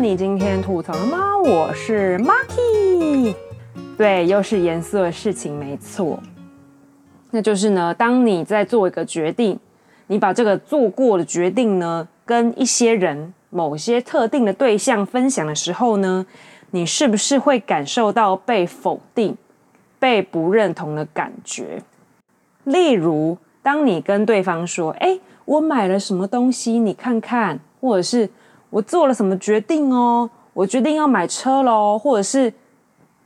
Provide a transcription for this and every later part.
你今天吐槽了吗？我是 Marky。对，又是严肃的事情，没错。那就是呢，当你在做一个决定，你把这个做过的决定呢，跟一些人、某些特定的对象分享的时候呢，你是不是会感受到被否定、被不认同的感觉？例如，当你跟对方说：“哎，我买了什么东西，你看看。”或者是我做了什么决定哦，我决定要买车喽，或者是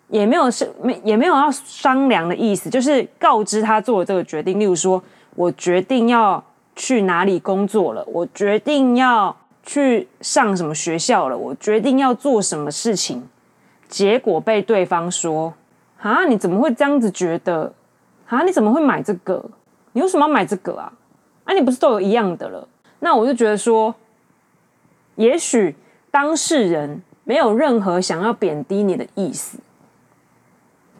也没有是没也没有要商量的意思，就是告知他做了这个决定。例如说，我决定要去哪里工作了，我决定要去上什么学校了，我决定要做什么事情，结果被对方说：“啊，你怎么会这样子觉得？啊，你怎么会买这个？你为什么要买这个啊？啊，你不是都有一样的了？”那我就觉得说。也许当事人没有任何想要贬低你的意思，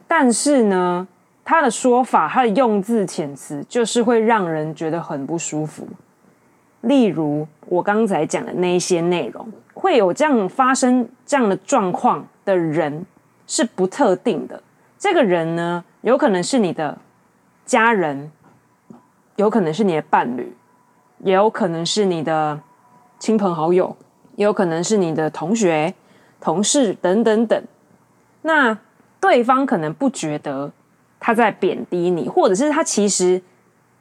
但是呢，他的说法、他的用字遣词，就是会让人觉得很不舒服。例如我刚才讲的那一些内容，会有这样发生这样的状况的人是不特定的。这个人呢，有可能是你的家人，有可能是你的伴侣，也有可能是你的亲朋好友。有可能是你的同学、同事等等等，那对方可能不觉得他在贬低你，或者是他其实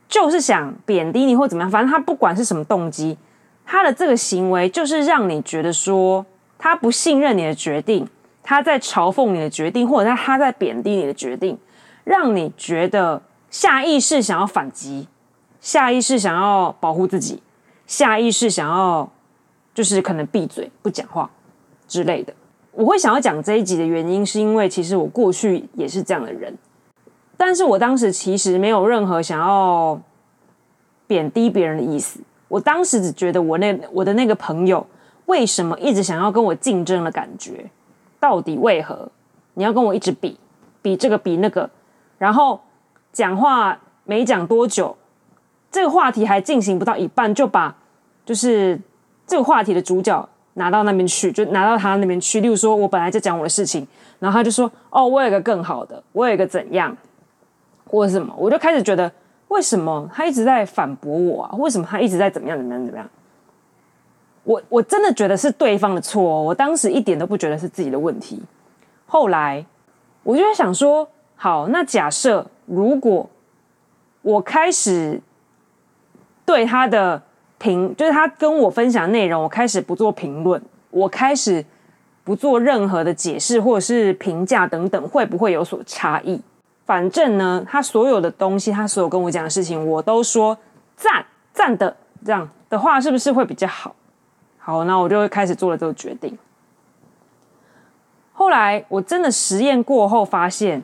就是想贬低你，或怎么样，反正他不管是什么动机，他的这个行为就是让你觉得说他不信任你的决定，他在嘲讽你的决定，或者他他在贬低你的决定，让你觉得下意识想要反击，下意识想要保护自己，下意识想要。就是可能闭嘴不讲话之类的。我会想要讲这一集的原因，是因为其实我过去也是这样的人，但是我当时其实没有任何想要贬低别人的意思。我当时只觉得我那我的那个朋友为什么一直想要跟我竞争的感觉，到底为何？你要跟我一直比，比这个比那个，然后讲话没讲多久，这个话题还进行不到一半，就把就是。这个话题的主角拿到那边去，就拿到他那边去。例如说，我本来在讲我的事情，然后他就说：“哦，我有一个更好的，我有一个怎样，或者什么。”我就开始觉得，为什么他一直在反驳我啊？为什么他一直在怎么样怎么样怎么样？我我真的觉得是对方的错。我当时一点都不觉得是自己的问题。后来我就在想说：好，那假设如果我开始对他的。评就是他跟我分享内容，我开始不做评论，我开始不做任何的解释或者是评价等等，会不会有所差异？反正呢，他所有的东西，他所有跟我讲的事情，我都说赞赞的，这样的话是不是会比较好？好，那我就开始做了这个决定。后来我真的实验过后发现。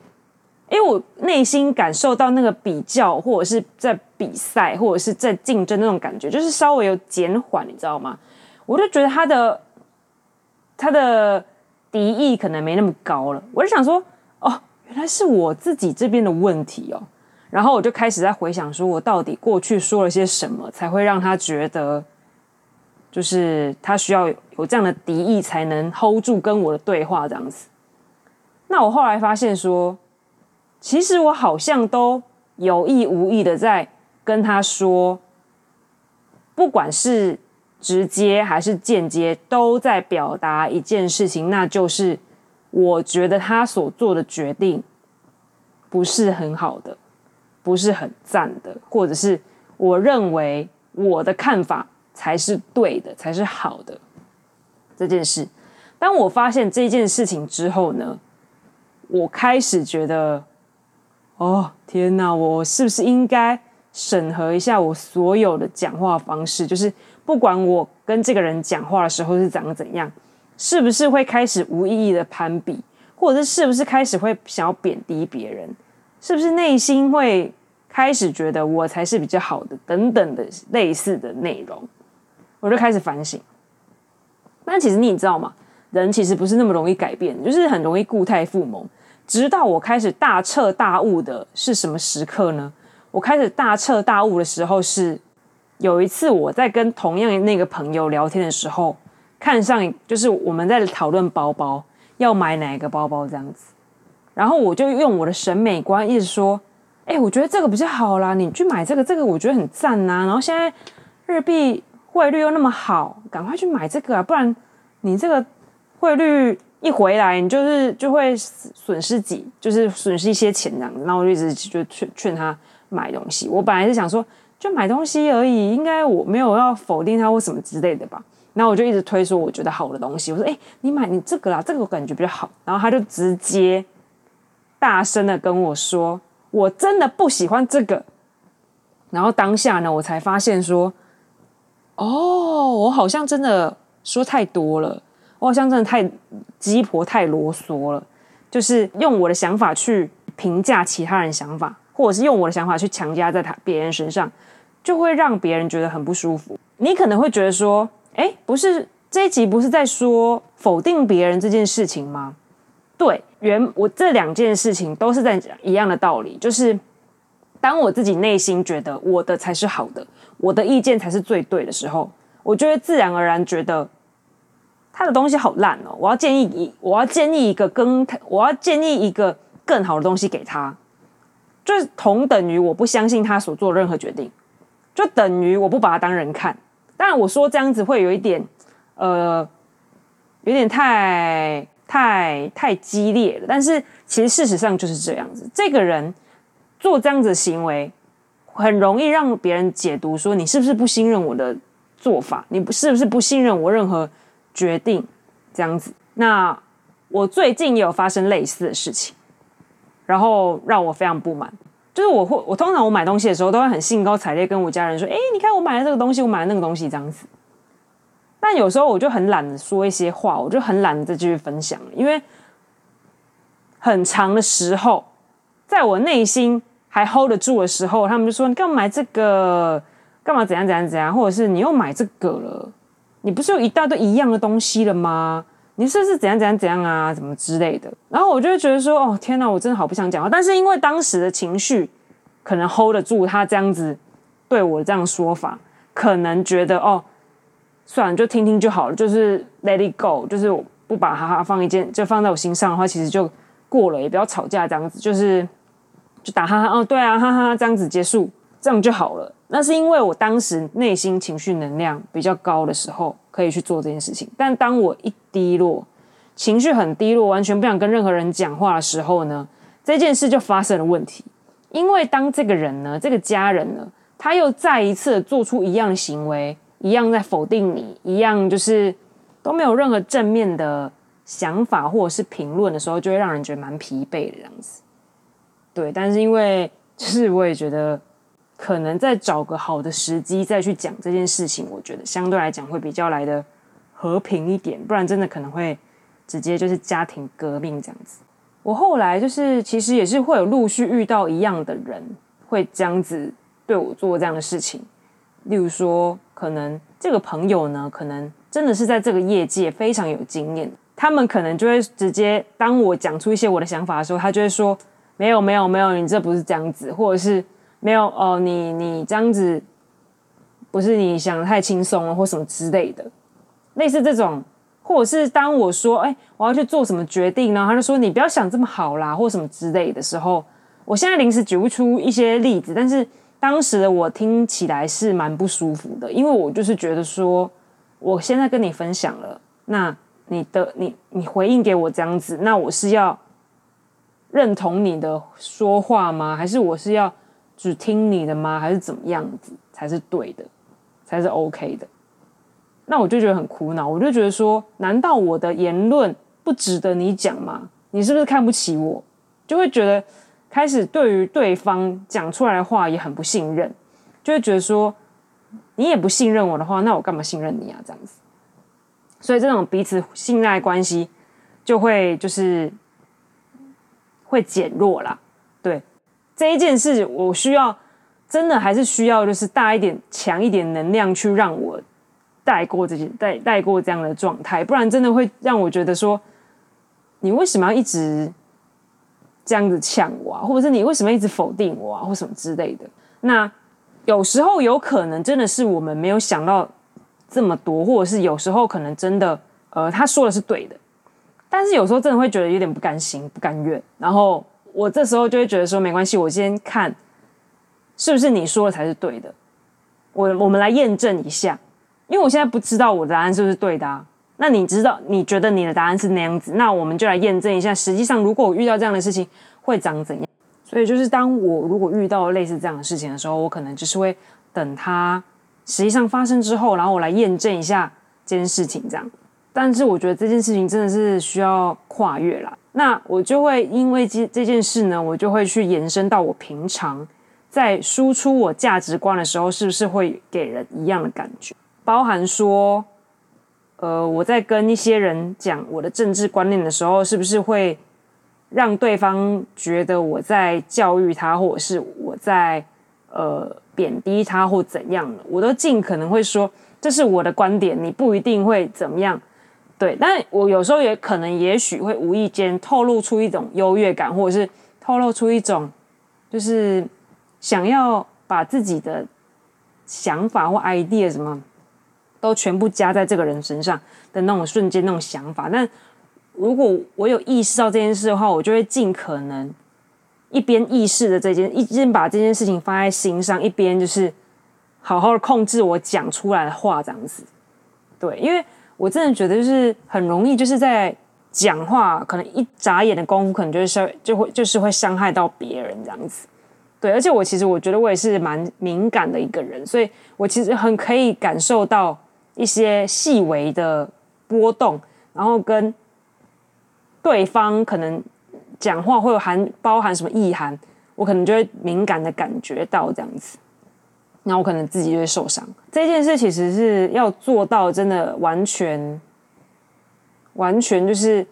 因为我内心感受到那个比较，或者是在比赛，或者是在竞争那种感觉，就是稍微有减缓，你知道吗？我就觉得他的他的敌意可能没那么高了。我就想说，哦，原来是我自己这边的问题哦。然后我就开始在回想，说我到底过去说了些什么，才会让他觉得，就是他需要有这样的敌意，才能 hold 住跟我的对话这样子。那我后来发现说。其实我好像都有意无意的在跟他说，不管是直接还是间接，都在表达一件事情，那就是我觉得他所做的决定不是很好的，不是很赞的，或者是我认为我的看法才是对的，才是好的这件事。当我发现这件事情之后呢，我开始觉得。哦，天哪！我是不是应该审核一下我所有的讲话方式？就是不管我跟这个人讲话的时候是长怎样，是不是会开始无意义的攀比，或者是是不是开始会想要贬低别人？是不是内心会开始觉得我才是比较好的？等等的类似的内容，我就开始反省。但其实你知道吗？人其实不是那么容易改变，就是很容易固态复萌。直到我开始大彻大悟的是什么时刻呢？我开始大彻大悟的时候是有一次我在跟同样那个朋友聊天的时候，看上，就是我们在讨论包包要买哪个包包这样子，然后我就用我的审美观一直说，哎，我觉得这个比较好啦，你去买这个，这个我觉得很赞呐。然后现在日币汇率又那么好，赶快去买这个啊，不然你这个汇率一回来，你就是就会损失几，就是损失一些钱这样子。然后我就一直就劝劝他买东西。我本来是想说，就买东西而已，应该我没有要否定他或什么之类的吧。然后我就一直推说我觉得好的东西，我说：“哎，你买你这个啦，这个我感觉比较好。”然后他就直接大声的跟我说：“我真的不喜欢这个。”然后当下呢，我才发现说：“哦，我好像真的说太多了，我好像真的太鸡婆、太啰嗦了，就是用我的想法去评价其他人想法，或者是用我的想法去强加在他别人身上，就会让别人觉得很不舒服。你可能会觉得说。”哎，不是这一集不是在说否定别人这件事情吗？对，原我这两件事情都是在讲一样的道理，就是当我自己内心觉得我的才是好的，我的意见才是最对的时候，我就会自然而然觉得他的东西好烂哦，我要建议一，我要建议一个更，我要建议一个更好的东西给他，就是同等于我不相信他所做任何决定，就等于我不把他当人看。当然，我说这样子会有一点，呃，有点太太太激烈了。但是其实事实上就是这样子，这个人做这样子的行为，很容易让别人解读说你是不是不信任我的做法，你是不是不信任我任何决定这样子。那我最近也有发生类似的事情，然后让我非常不满。就是我会，我通常我买东西的时候都会很兴高采烈跟我家人说：“哎，你看我买了这个东西，我买了那个东西这样子。”但有时候我就很懒得说一些话，我就很懒得再继续分享，因为很长的时候，在我内心还 hold 得住的时候，他们就说：“你干嘛买这个？干嘛怎样怎样怎样？或者是你又买这个了？你不是有一大堆一样的东西了吗？你是不是怎样怎样怎样啊？怎么之类的？”然后我就会觉得说：“哦，天哪，我真的好不想讲话。”但是因为当时的情绪。可能 hold 得住他这样子对我这样说法，可能觉得哦，算了，就听听就好了，就是 let it go，就是我不把哈哈放一件，就放在我心上的话，其实就过了，也不要吵架这样子，就是就打哈哈哦，对啊，哈哈，这样子结束，这样就好了。那是因为我当时内心情绪能量比较高的时候，可以去做这件事情。但当我一低落，情绪很低落，完全不想跟任何人讲话的时候呢，这件事就发生了问题。因为当这个人呢，这个家人呢，他又再一次做出一样行为，一样在否定你，一样就是都没有任何正面的想法或者是评论的时候，就会让人觉得蛮疲惫的这样子。对，但是因为就是我也觉得，可能再找个好的时机再去讲这件事情，我觉得相对来讲会比较来的和平一点，不然真的可能会直接就是家庭革命这样子。我后来就是，其实也是会有陆续遇到一样的人，会这样子对我做这样的事情。例如说，可能这个朋友呢，可能真的是在这个业界非常有经验，他们可能就会直接当我讲出一些我的想法的时候，他就会说：“没有，没有，没有，你这不是这样子，或者是没有哦，你你这样子不是你想的太轻松了，或什么之类的，类似这种。”或者是当我说“哎，我要去做什么决定呢？”他就说“你不要想这么好啦”或什么之类的时候，我现在临时举不出一些例子，但是当时的我听起来是蛮不舒服的，因为我就是觉得说，我现在跟你分享了，那你的你你回应给我这样子，那我是要认同你的说话吗？还是我是要只听你的吗？还是怎么样子才是对的，才是 OK 的？那我就觉得很苦恼，我就觉得说，难道我的言论不值得你讲吗？你是不是看不起我？就会觉得开始对于对方讲出来的话也很不信任，就会觉得说，你也不信任我的话，那我干嘛信任你啊？这样子，所以这种彼此信赖关系就会就是会减弱啦。对，这一件事，我需要真的还是需要就是大一点、强一点能量去让我。带过这些带带过这样的状态，不然真的会让我觉得说，你为什么要一直这样子呛我啊？或者是你为什么一直否定我啊？或什么之类的？那有时候有可能真的是我们没有想到这么多，或者是有时候可能真的，呃，他说的是对的，但是有时候真的会觉得有点不甘心、不甘愿，然后我这时候就会觉得说，没关系，我先看是不是你说的才是对的，我我们来验证一下，因为我现在不知道我的答案是不是对的啊。那你知道，你觉得你的答案是那样子，那我们就来验证一下，实际上如果我遇到这样的事情会长怎样。所以就是当我如果遇到类似这样的事情的时候，我可能就是会等它实际上发生之后，然后我来验证一下这件事情这样。但是我觉得这件事情真的是需要跨越啦。那我就会因为这这件事呢，我就会去延伸到我平常在输出我价值观的时候，是不是会给人一样的感觉，包含说。呃，我在跟一些人讲我的政治观念的时候，是不是会让对方觉得我在教育他，或者是我在呃贬低他或怎样的？我都尽可能会说，这是我的观点，你不一定会怎么样。对，但我有时候也可能，也许会无意间透露出一种优越感，或者是透露出一种就是想要把自己的想法或 idea 什么。都全部加在这个人身上的那种瞬间，那种想法。但如果我有意识到这件事的话，我就会尽可能一边意识的这件，一边把这件事情放在心上，一边就是好好的控制我讲出来的话，这样子。对，因为我真的觉得就是很容易，就是在讲话，可能一眨眼的功夫，可能就是就会就是会伤害到别人这样子。对，而且我其实我觉得我也是蛮敏感的一个人，所以我其实很可以感受到。一些细微的波动，然后跟对方可能讲话会有含包含什么意涵，我可能就会敏感的感觉到这样子，那我可能自己就会受伤。这件事其实是要做到真的完全完全就是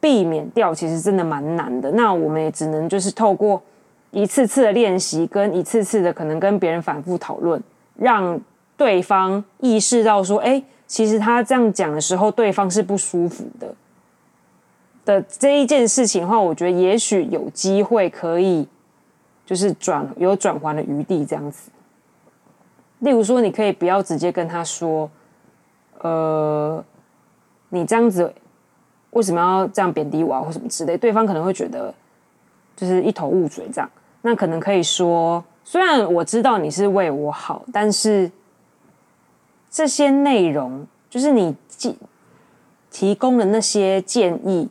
避免掉，其实真的蛮难的。那我们也只能就是透过一次次的练习，跟一次次的可能跟别人反复讨论，让。对方意识到说：“哎，其实他这样讲的时候，对方是不舒服的。”的这一件事情的话，我觉得也许有机会可以，就是转有转圜的余地这样子。例如说，你可以不要直接跟他说：“呃，你这样子为什么要这样贬低我啊，或什么之类。”对方可能会觉得就是一头雾水这样。那可能可以说：“虽然我知道你是为我好，但是。”这些内容就是你提提供的那些建议，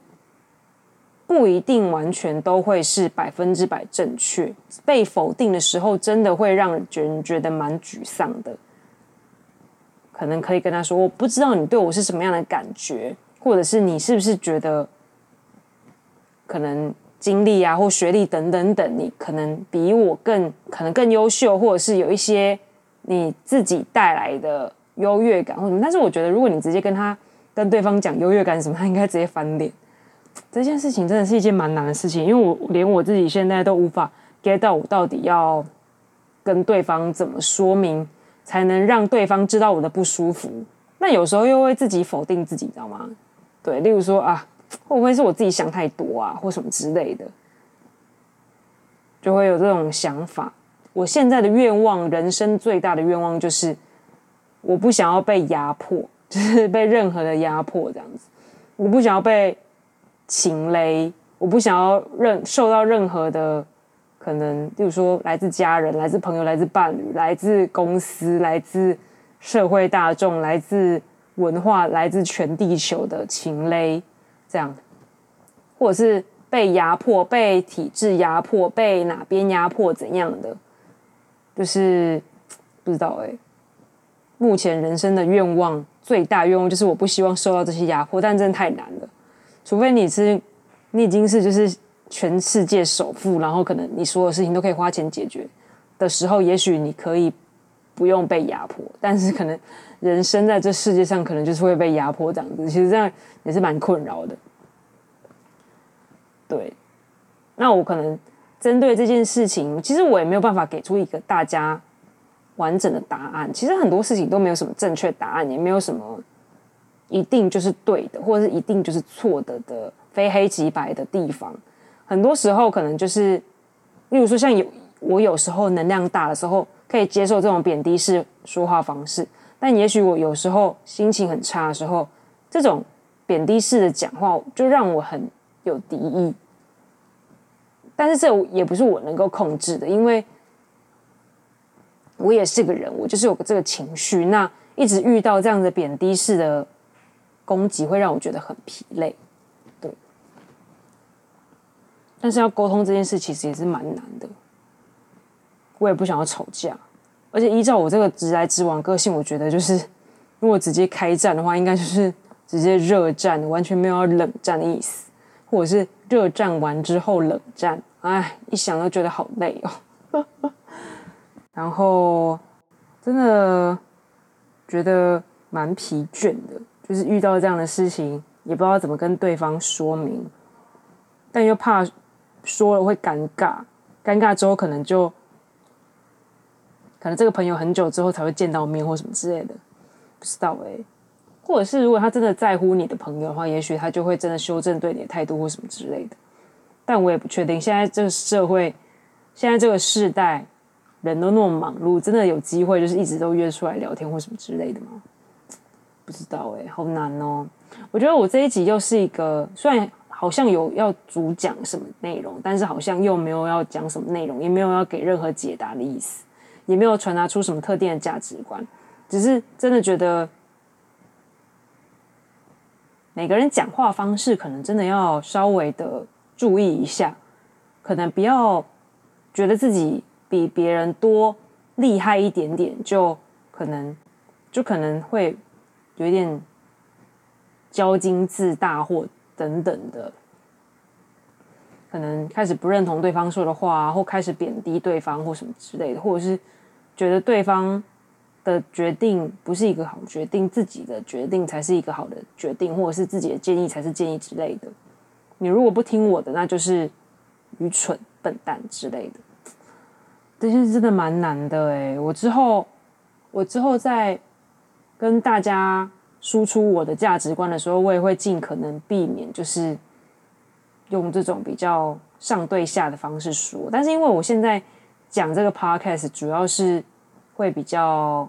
不一定完全都会是百分之百正确。被否定的时候，真的会让人觉得蛮沮丧的。可能可以跟他说：“我不知道你对我是什么样的感觉，或者是你是不是觉得，可能经历啊或学历等等等，你可能比我更可能更优秀，或者是有一些你自己带来的。”优越感或什么，但是我觉得，如果你直接跟他跟对方讲优越感什么，他应该直接翻脸。这件事情真的是一件蛮难的事情，因为我连我自己现在都无法 get 到我到底要跟对方怎么说明，才能让对方知道我的不舒服。那有时候又会自己否定自己，知道吗？对，例如说啊，会不会是我自己想太多啊，或什么之类的，就会有这种想法。我现在的愿望，人生最大的愿望就是。我不想要被压迫，就是被任何的压迫这样子。我不想要被情勒，我不想要任受到任何的可能，例如说来自家人、来自朋友、来自伴侣、来自公司、来自社会大众、来自文化、来自全地球的情勒，这样，或者是被压迫、被体制压迫、被哪边压迫怎样的，就是不知道哎、目前人生的愿望最大愿望就是我不希望受到这些压迫，但真的太难了。除非你是你已经是就是全世界首富，然后可能你所有事情都可以花钱解决的时候，也许你可以不用被压迫。但是可能人生在这世界上，可能就是会被压迫这样子。其实这样也是蛮困扰的。对，那我可能针对这件事情，其实我也没有办法给出一个大家。完整的答案，其实很多事情都没有什么正确答案，也没有什么一定就是对的，或者是一定就是错的的非黑即白的地方。很多时候可能就是，例如说像有我有时候能量大的时候，可以接受这种贬低式说话方式，但也许我有时候心情很差的时候，这种贬低式的讲话就让我很有敌意。但是这也不是我能够控制的，因为我也是个人，我就是有这个情绪。那一直遇到这样的贬低式的攻击，会让我觉得很疲累。对，但是要沟通这件事，其实也是蛮难的。我也不想要吵架，而且依照我这个直来直往个性，我觉得就是如果直接开战的话，应该就是 直接热战，完全没有要冷战的意思，或者是热战完之后冷战。哎，一想都觉得好累哦。然后真的觉得蛮疲倦的，就是遇到这样的事情，也不知道怎么跟对方说明，但又怕说了会尴尬，尴尬之后可能就可能这个朋友很久之后才会见到面或什么之类的，不知道哎。或者是如果他真的在乎你的朋友的话，也许他就会真的修正对你的态度或什么之类的。但我也不确定，现在这个社会，现在这个世代，人都那么忙碌，真的有机会就是一直都约出来聊天或什么之类的吗？不知道哎、欸，好难哦。我觉得我这一集又是一个，虽然好像有要主讲什么内容，但是好像又没有要讲什么内容，也没有要给任何解答的意思，也没有传达出什么特定的价值观，只是真的觉得每个人讲话方式可能真的要稍微的。注意一下，可能不要觉得自己比别人多厉害一点点，就可能就可能会有一点骄矜自大或等等的，可能开始不认同对方说的话，或开始贬低对方或什么之类的，或者是觉得对方的决定不是一个好决定，自己的决定才是一个好的决定，或者是自己的建议才是建议之类的。你如果不听我的，那就是愚蠢、笨蛋之类的。这些真的蛮难的诶，我之后，我之后在跟大家输出我的价值观的时候，我也会尽可能避免，就是用这种比较上对下的方式说。但是因为我现在讲这个 podcast，主要是会比较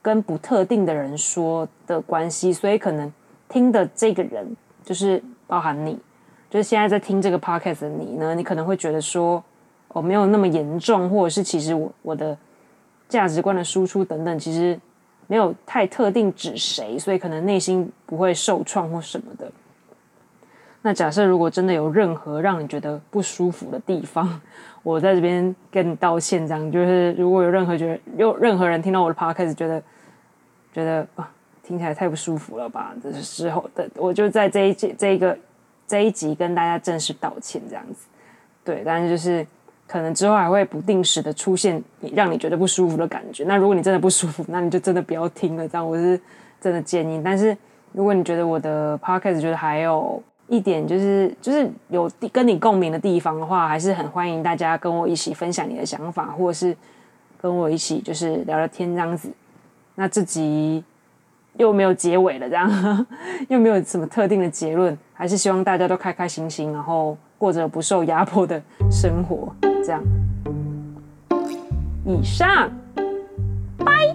跟不特定的人说的关系，所以可能听的这个人就是。包含你，就是现在在听这个 podcast 的你呢，你可能会觉得说，哦，没有那么严重，或者是其实我我的价值观的输出等等，其实没有太特定指谁，所以可能内心不会受创或什么的。那假设如果真的有任何让你觉得不舒服的地方，我在这边跟你道歉，这样就是如果有任何觉得有任何人听到我的 podcast 觉得觉得啊。听起来太不舒服了吧？这是时候的，我就在这一集、这一个这一集跟大家正式道歉，这样子。对，但是就是可能之后还会不定时的出现你让你觉得不舒服的感觉。那如果你真的不舒服，那你就真的不要听了。这样我是真的建议。但是如果你觉得我的 podcast 觉得还有一点就是就是有跟你共鸣的地方的话，还是很欢迎大家跟我一起分享你的想法，或者是跟我一起就是聊聊天这样子。那这集。又没有结尾了，这样 又没有什么特定的结论，还是希望大家都开开心心，然后过着不受压迫的生活，这样。以上，拜。